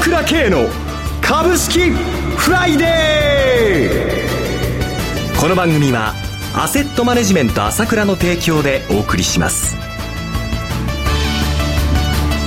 倉慶の株式フライデーこの番組はアセットマネジメント朝倉の提供でお送りします。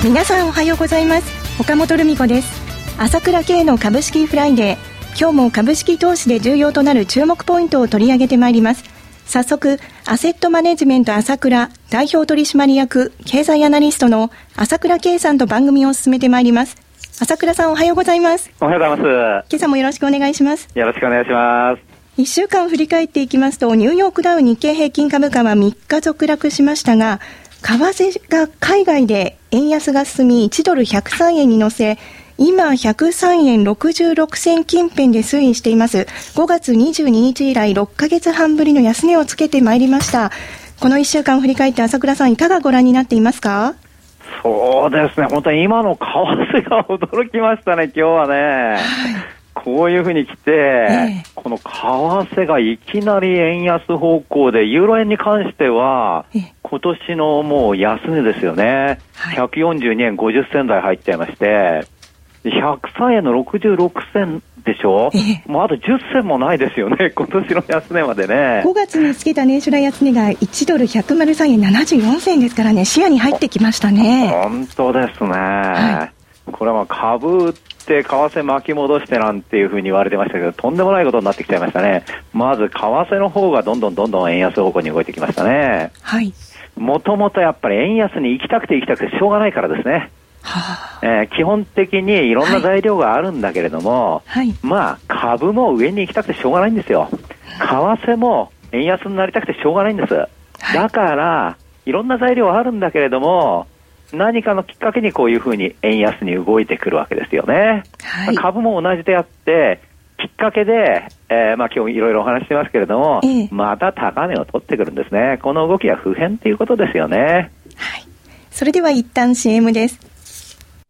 皆さんおはようございます。岡本留美子です。朝倉慶の株式フライデー今日も株式投資で重要となる注目ポイントを取り上げてまいります。早速、アセットマネジメント朝倉代表取締役経済アナリストの朝倉慶さんと番組を進めてまいります。朝倉さんおはようございます。おはようございます。今朝もよろしくお願いします。よろしくお願いします。一週間振り返っていきますと、ニューヨークダウ日経平均株価は3日続落しましたが、為替が海外で円安が進み、1ドル103円に乗せ、今103円66銭近辺で推移しています。5月22日以来6ヶ月半ぶりの安値をつけてまいりました。この1週間振り返って朝倉さんいかがご覧になっていますか？そうですね、本当に今の為替が驚きましたね、今日はね。はい。こういうふうに来て、えこの為替がいきなり円安方向で、ユーロ円に関しては、今年のもう安値ですよね、はい、142円50銭台入っちゃいまして、103円の66銭でしょ、えもうあと10銭もないですよね、今年の安値までね。5月につけた年初来安値が1ドル103円74銭ですからね、視野に入ってきましたね。本当ですね。はい、これは株って為替巻き戻してなんていうふうに言われてましたけど、とんでもないことになってきちゃいましたね。まず為替の方がどんどんどんどん円安方向に動いてきましたね。はい。もともとやっぱり円安に行きたくて行きたくてしょうがないからですね。はあ、えー、基本的にいろんな材料があるんだけれども、はい、まあ株も上に行きたくてしょうがないんですよ。為替も円安になりたくてしょうがないんです。だから、いろんな材料はあるんだけれども、何かのきっかけにこういうふうに円安に動いてくるわけですよね。はい、株も同じであって、きっかけで、えー、まあ今日いろいろお話してますけれども、えまた高値を取ってくるんですね。この動きは普遍ということですよね。はい。それでは一旦 CM です。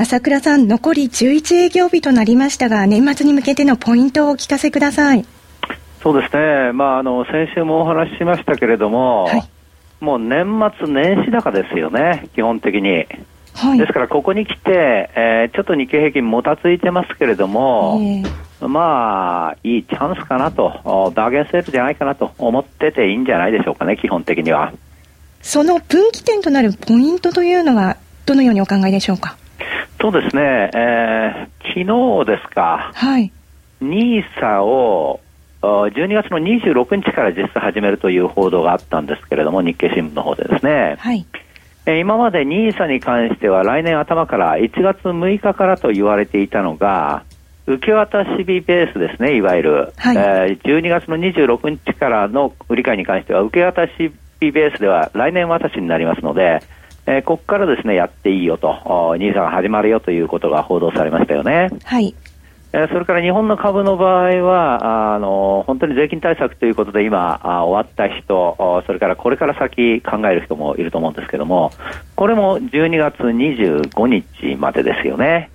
朝倉さん、残り11営業日となりましたが、年末に向けてのポイントをお聞かせください。そうですね、まあ、あの先週もお話ししましたけれども、はい、もう年末年始高ですよね、基本的に。はい、ですから、ここに来て、えー、ちょっと日経平均もたついてますけれども、えー、まあ、いいチャンスかなと、バーゲンセールじゃないかなと思ってていいんじゃないでしょうかね、基本的には。その分岐点となるポイントというのは、どのようにお考えでしょうか？そうですね、えー、昨日ですか、はい、ニーサを12月の26日から実質始めるという報道があったんですけれども、日経新聞の方でですね、はい、えー、今までニーサに関しては来年頭から1月6日からと言われていたのが、受け渡し日ベースですね、いわゆる、はい、えー、12月の26日からの売り買いに関しては、受け渡し日ベースでは来年渡しになりますので、えー、ここからですね、やっていいよと、ニーサが始まるよということが報道されましたよね。はい。えー、それから日本の株の場合は、あの、本当に税金対策ということで今、あ終わった人、それからこれから先考える人もいると思うんですけども、これも12月25日までですよね。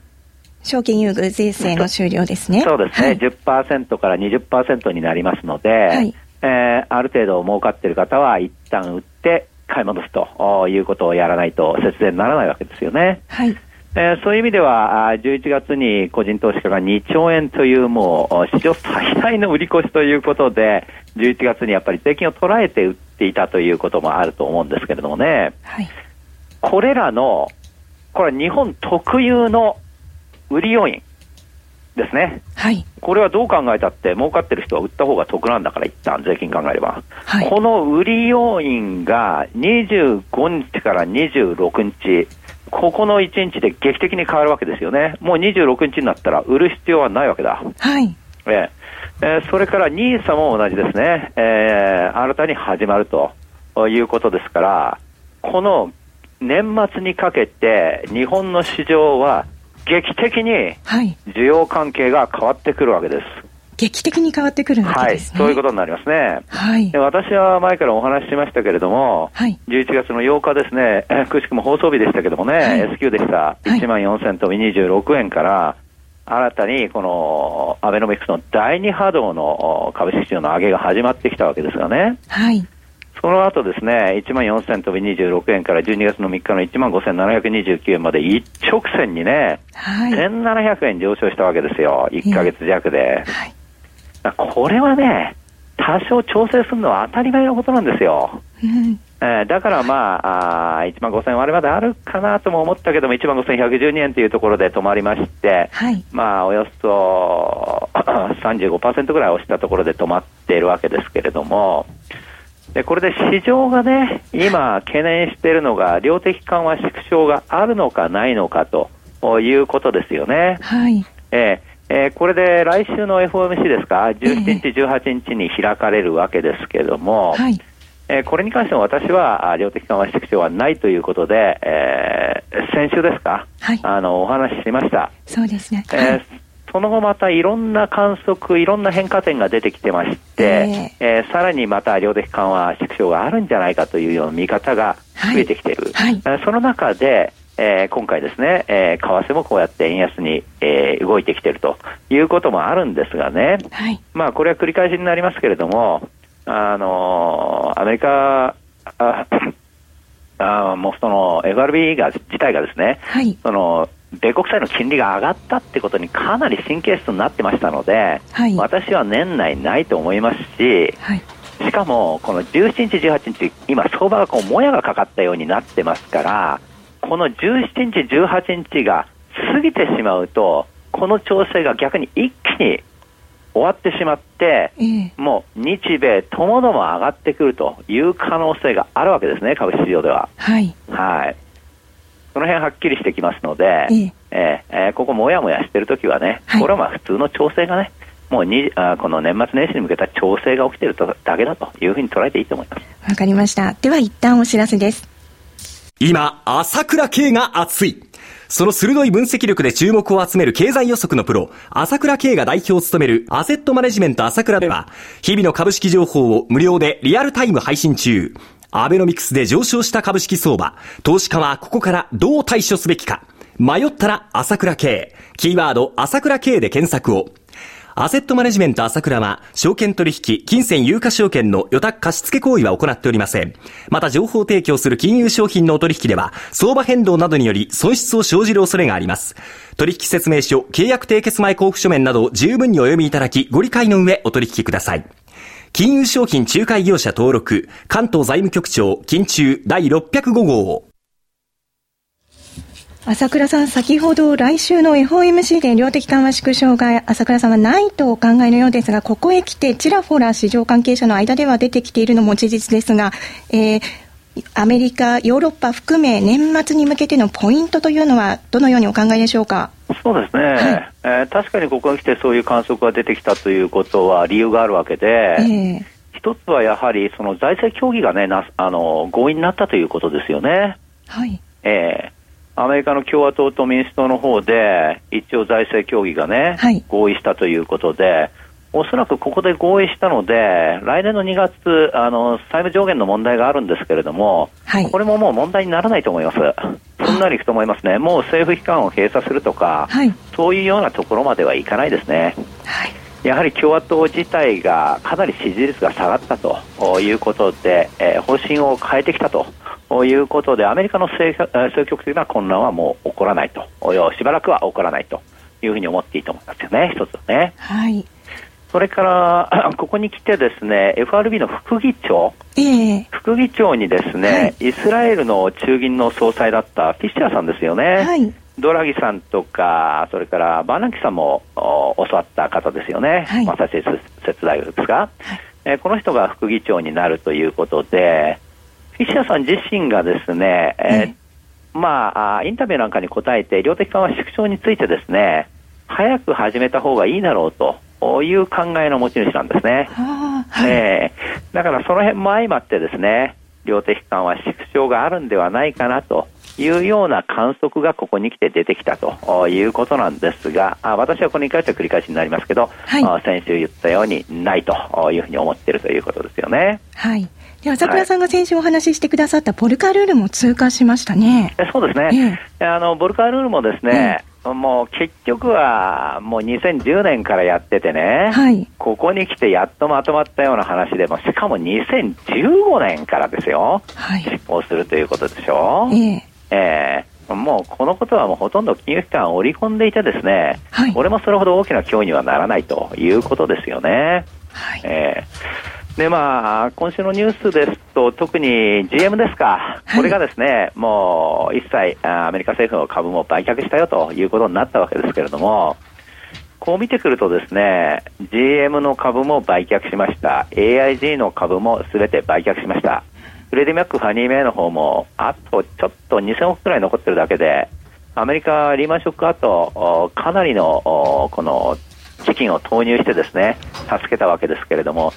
証券優遇税制の終了ですね。そうですね。はい、10%から20%になりますので、はい、えー、ある程度儲かっている方は一旦売って、買い戻すということをやらないと節電にならないわけですよね。はい。えー、そういう意味では、11月に個人投資家が2兆円というもう史上最大の売り越しということで、11月にやっぱり税金を捉えて売っていたということもあると思うんですけれどもね。はい。これらの、これは日本特有の売り要因。ですね。はい。これはどう考えたって、儲かってる人は売った方が得なんだから、一旦税金考えれば。はい、この売り要因が25日から26日、ここの1日で劇的に変わるわけですよね。もう26日になったら売る必要はないわけだ。はい。ええー、それから NISA も同じですね。えー、新たに始まるということですから、この年末にかけて日本の市場は劇的に需要関係が変わってくるわけです。劇的に変わってくるわけです、ね、はい、そういうことになりますね。はい、私は前からお話ししましたけれども、はい、11月の8日ですね、くしくも放送日でしたけどもね、はい、S q でした、1万4000飛び26円から、新たにこのアベノミクスの第2波動の株式市場の上げが始まってきたわけですがね。はい。その後ですね、1万4000飛び26円から12月の3日の1万5729円まで一直線にね、はい、1700円上昇したわけですよ、1か月弱で。はい、これはね、多少調整するのは当たり前のことなんですよ。うん。えー、だからまあ、あ1万5000割まであるかなとも思ったけども、1万5112円というところで止まりまして、はい、まあ、およそ 35%ぐらい押したところで止まっているわけですけれども、でこれで市場がね、今懸念しているのが、量的緩和縮小があるのかないのかということですよね。はい。えーえー、これで来週の FOMC ですか、17日、18日に開かれるわけですけれども、はい、えー、これに関しても私は量的緩和縮小はないということで、えー、先週ですか、はい、あのお話ししました。そうですね、えー、その後またいろんな観測、いろんな変化点が出てきてまして、えー、えー、さらにまた量的緩和縮小があるんじゃないかというような見方が増えてきている。はい。はい、その中で、えー、今回ですね、えー、為替もこうやって円安に、えー、動いてきているということもあるんですがね、はい、まあこれは繰り返しになりますけれども、あのー、アメリカ、ああもうその FRB が自体がですね、はい、その米国債の金利が上がったってことにかなり神経質になってましたので、はい、私は年内ないと思いますし、はい、しかもこの17日、18日、今、相場がこうもやがかかったようになってますから、この17日、18日が過ぎてしまうと、この調整が逆に一気に終わってしまって、えー、もう日米ともども上がってくるという可能性があるわけですね、株式市場では。はい。はい。その辺はっきりしてきますので、えー、えー、ここもやもやしてるときはね、はい、これはまあ普通の調整がね、もうにあこの年末年始に向けた調整が起きているだけだというふうに捉えていいと思います。わかりました。では一旦お知らせです。今、朝倉慶が熱い。その鋭い分析力で注目を集める経済予測のプロ、朝倉慶が代表を務めるアセットマネジメント朝倉では、日々の株式情報を無料でリアルタイム配信中。アベノミクスで上昇した株式相場。投資家はここからどう対処すべきか。迷ったら朝倉慶。キーワード朝倉慶で検索を。アセットマネジメント朝倉は、証券取引、金銭有価証券の予託貸付行為は行っておりません。また、情報提供する金融商品のお取引では、相場変動などにより損失を生じる恐れがあります。取引説明書、契約締結前交付書面など十分にお読みいただき、ご理解の上お取引ください。金融商品仲介業者登録、関東財務局長、金中第605号。朝倉さん、先ほど来週の FOMC で量的緩和縮小が朝倉さんはないとお考えのようですが、ここへ来てちらほら市場関係者の間では出てきているのも事実ですが、えー、アメリカ、ヨーロッパ含め年末に向けてのポイントというのはどのようにお考えでしょうか？そうですね、はい、えー、確かにここに来てそういう観測が出てきたということは理由があるわけで、えー、一つはやはりその財政協議がねなあの合意になったということですよね。はい。えーアメリカの共和党と民主党の方で一応財政協議がね、はい、合意したということで、おそらくここで合意したので、来年の2月、あの債務上限の問題があるんですけれども、はい、これももう問題にならないと思います。すんなりいくと思いますね。もう政府機関を閉鎖するとか、はい、そういうようなところまではいかないですね。はい、やはり共和党自体がかなり支持率が下がったということで、えー、方針を変えてきたということで、アメリカの政局的な混乱はもう起こらないと、しばらくは起こらないというふうに思っていいと思いますよね、一つはね。はい。それから、ここに来てですね、FRB の副議長、えー、副議長にですね、はい、イスラエルの中銀の総裁だったフィッシャーさんですよね。はい、ドラギさんとか、それからバーナンキさんも教わった方ですよね。はい、マサチューセッツ大学ですか、はい、えー、この人が副議長になるということで、フィッシャーさん自身がですね、えー、まあ、インタビューなんかに答えて、量的緩和縮小についてですね、早く始めた方がいいだろうと。いう考えの持ち主なんですね。はい、えー、だからその辺も相まってですね、量的緩和縮小があるんではないかなというような観測がここに来て出てきたということなんですが、あ私はこれに関しては繰り返しになりますけど、はい、先週言ったようにないというふうに思っているということですよね。はい。で朝倉さんが先週お話ししてくださったポルカルールも通過しましたね。そうですね。えー、あのボルカルールもですね、えー、もう結局はもう2010年からやっててね、はい、ここに来てやっとまとまったような話でも、しかも2015年からですよ、はい、執行するということでしょ？えーえー、もうこのことはもうほとんど金融機関を織り込んでいてですね、はい、これもそれほど大きな脅威にはならないということですよね。はい、えー、でまあ、今週のニュースですと、特に GM ですか、これがですね、もう一切アメリカ政府の株も売却したよということになったわけですけれども、こう見てくるとですね、GM の株も売却しました。AIG の株もすべて売却しました。フレディ・マック、ファニー・メイの方も、あとちょっと2000億くらい残ってるだけで、アメリカ、リーマンショック後、かなりのこの資金を投入してですね、助けたわけですけれども、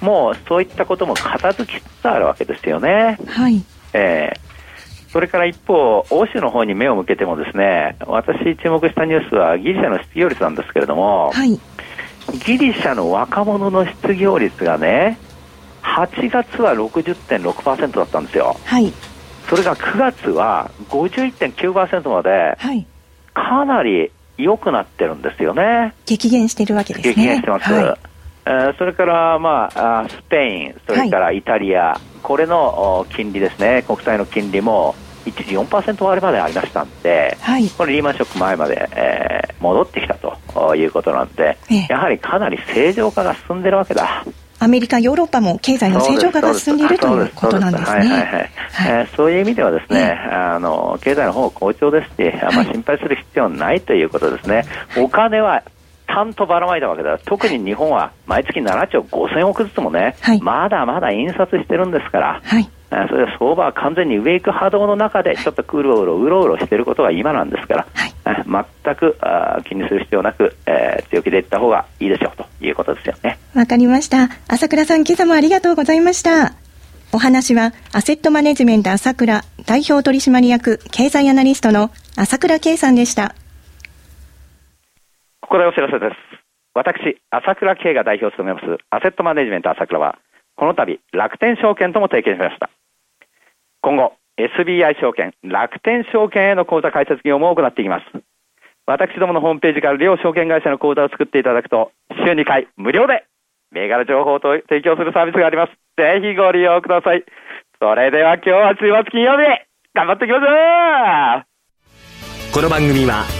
もうそういったことも片付きつつあるわけですよね。はい。えー、それから一方、欧州の方に目を向けてもですね、私注目したニュースはギリシャの失業率なんですけれども、はい、ギリシャの若者の失業率がね、8月は60.6%だったんですよ。はい。それが9月は51.9%まで、はい、かなり良くなってるんですよね。激減してるわけですね。激減してます。はい、えー、それから、まあ、スペイン、それからイタリア、はい、これの金利ですね、国債の金利も一時4%割までありましたんで、はい、これリーマンショック前まで、えー、戻ってきたということなんで、ええ、やはりかなり正常化が進んでるわけだ。アメリカ、ヨーロッパも経済の正常化が進んでいるということなんですね。そういう意味ではですね、あの経済の方好調ですし、あんま心配する必要ないということですね。お金はたんとばらまいたわけだ。特に日本は毎月7兆5000億ずつもね、はい、まだまだ印刷してるんですから、はい、それで相場は完全にウェイク波動の中でちょっとうろうろうろうろしていることが今なんですから、はい、全くあ気にする必要なく、えー、強気でいった方がいいでしょうということですよね。わかりました。朝倉さん、今朝もありがとうございました。お話は、アセットマネジメント朝倉代表取締役経済アナリストの朝倉圭さんでした。ここでお知らせです。私、朝倉圭が代表を務めますアセットマネジメント朝倉は、この度、楽天証券とも提携しました。今後、SBI 証券、楽天証券への口座開設業務を行っていきます。私どものホームページから両証券会社の口座を作っていただくと、週2回無料で銘柄情報と提供するサービスがあります。ぜひご利用ください。それでは今日は週末金曜日、頑張っていきましょうこの番組は、